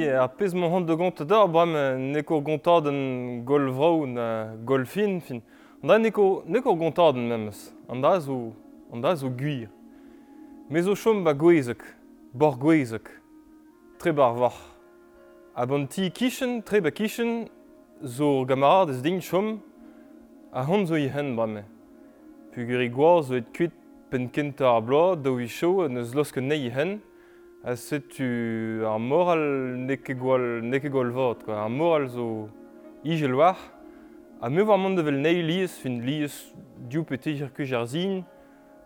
Ye, ar pez mon de gont da, bram, neko gontad an gol vrao na gol fin, fin. An da neko, neko gontad an memes, an da zo, an da zo guir. Me zo chom ba gwezek, bor gwezek, tre bar var. A bon ti kishen, tre ba kishen, zo gamarad ez din chom, a hon zo i hen brame. Pugeri gwar zo et kuit pen kenta ar bloa, daou i chou, neus losken ne i hen, a setu ar moral ne ket gwall, ne ket gwall vod, quoi. Ar moral zo igel war, a me war mont devel nei lies, fin lies diou petegir kuj ar zin,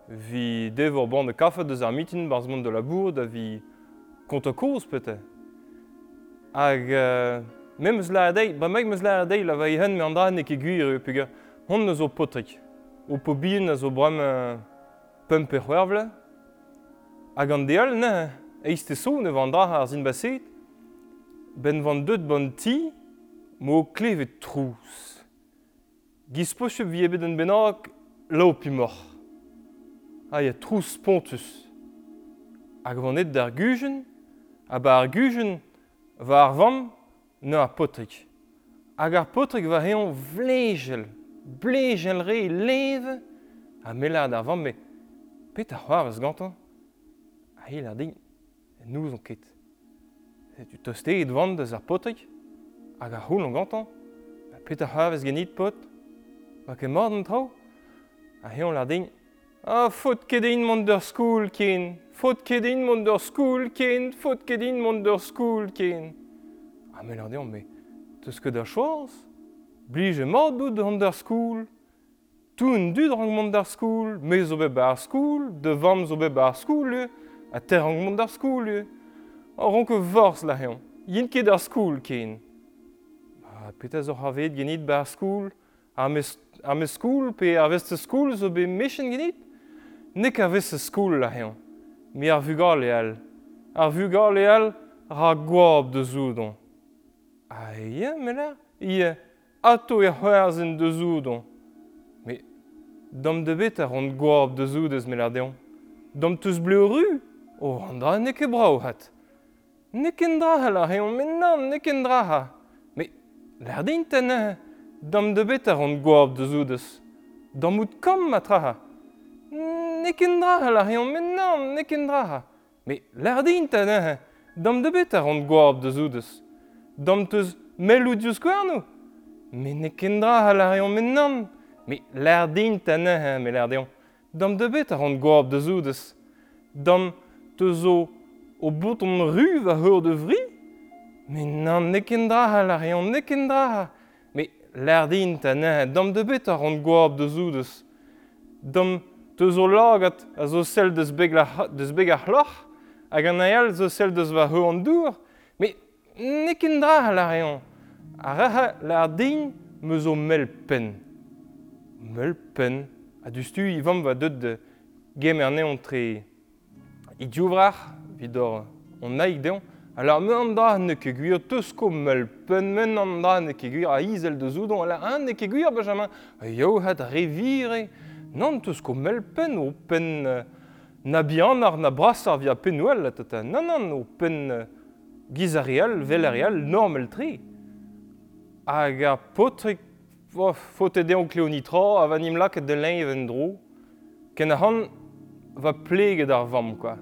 vi devor ban de kafe deus ar mitin barz mont de la bour, da vi konta koz pete. Hag, euh, me meus la adei, ba meg meus la adei la vai hen me an dra ne ket guir eo peogwir, hon neus o potrik, o po bin a zo bram euh, pump e c'hwervle, hag an deal ne, eist so ne van dra ar zin baset, ben van deut ban ti, mo klevet trous. Giz pochep vi ebet an bennak lao pimor. Ha ya trous pontus. Hag van et d'ar gujen, a ba ar gujen va ar vamm ne ar potrik. Hag ar potrik va heon vlejel, blejel re leve, a melad ar vam, me pet ar c'hoar eus gantan. a il ar din, nous on ket. Tu toste et dvant deus ar potrik, hag ar houl an gantan, petra c'havez genit pot, ma ket mord an trao, a heon lar din, a ah, faot ket ein mont d'ur skoul ken, faot ket ein mont d'ur skoul ken, faot ket ein mont d'ur skoul ken. A me lar deon, me, teus ket da chouans, blije mord dout an d'ur skoul, tout un dud rang mont d'ar skoul, me zo beb ar skoul, de vam zo beb ar skoul, a terrañ mont d'ar skoul eo. Ar ronk o vorzh la heon. Yen ket d'ar skoul ken. Ba, petez zo c'havet genit ba ar skoul, ar mes, ar mes skoul pe ar vest skoul zo be mechen genit. Nek ar vest skoul la heon. Mi ar vugal e al. Ar vugal e al ra gwaab de zoudon. A ie, mela, ie, ato e c'hwerzen de zoudon. Me, dom de bet a ran gwaab de zoudez mela deon. Dom teus bleu ru, O, an da ne ket brao hat. Ne ken draha la reon, men nan, ne ken draha. Me, l'ar din ten, dam de bet ar an gwaab de zoudes. Dam out kam ma traha. Ne ken draha la reon, men nan, ne ken draha. Me, l'air din ten, dam de bet ar an gwarb de zoudes. Dam teus mel ou dius kwernou. Me ne ken draha la reon, men nan. Me, l'air din ten, me l'air deon. Dam de bet ar an gwarb de zoudes. Dam... te zo o bouton ru va heur de vri, me nan neken draha la reon neken draha. Me l'ar din ta ne, dam de bet ar an gwaab de zoudes. Dam te zo lagat a zo sel deus beg, la, deus beg ar loch, hag an aial zo sel deus va heur an dour, me neken draha la reon. A raha l'ar din me zo mel pen. Mel pen, a dustu vam va deud de gem er neon tre... i djouvrar, vidor on naik deon, alors me an da ne ke gwir teus ko pen men an da ne ke gwir a izel de zoudon, ala an ne ke gwir benjamin, a yo hat revire, nan teus ko pen o pen euh, na bihan ar na brasar via penouel la tata, nan nan o pen euh, gizarial, velarial, normel tri. Hag a potrik oh, fote deon kleonitra, avanim lak de lein even dro, ken a han va pleget ar vamm, quoi.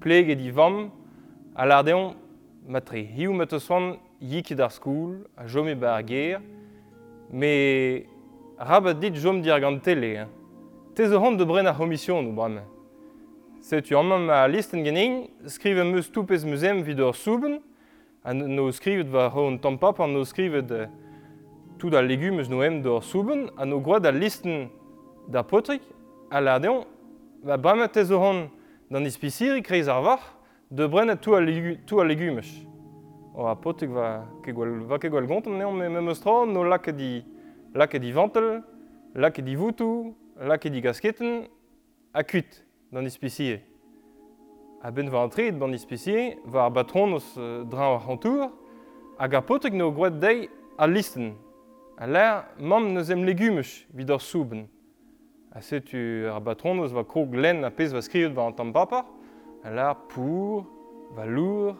Pleget i vamm, a lardeon, ma tre. Hiu ma te soan yik ar skoul, a jom e ar ger, me rabat dit jom dir gant tele. Hein. Te zo hant de bren ar homision, ou bram. Setu an ma listen genin, skrive meus toupez meusem vid ur souben, an no skrivet va ho an tampap, an no skrivet uh, tout da legumes noem d'ur souben, an no groa da listen da potrik, a lardeon va te zo hon d'an ispisiri kreiz ar var, de brenet tout al tout a legumes. O a potek va ke gwal va ke gwal gont neon me me tra, no lak di lak di vantel, lak di voutou, lak di gasketen a kuit d'an ispisiri. A ben va antre d'an ispisiri va ar batron os dran ar hantour, hag a potek no gwet dei a listen. A l'air, mam neus em legumes vid ar souben. a setu ar batron eus va krog len a pez va skrivet va an tamm papar, a lar pour, va lour,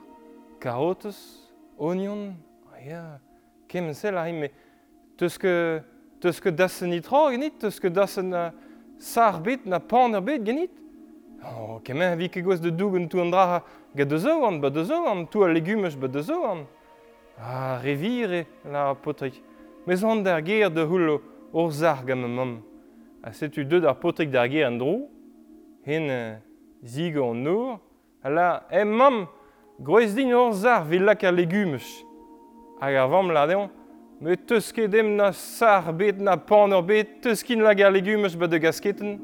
karotes, onion, a oh, ya, kemen sel ar me, teus ket teus ket dasen nitra genit, teus ket dasen na sar bet, na pan bet genit. Oh, kemen vi ke gos de dougen tu an dra ga de zo an, ba de zo an, tout a legumes ba de zo an. Ah, revire, la potrik. Mais on der ger de hullo, ur zar gam mam. a setu deud ar potek da ger an dro, hen uh, zig an nor, ala, e mam, groez din ur zar villak ar legumes. Hag ar vam la deon, me teus ket dem na sar bet, na pan ur bet, teus kin lag ar legumes ba de gasketen,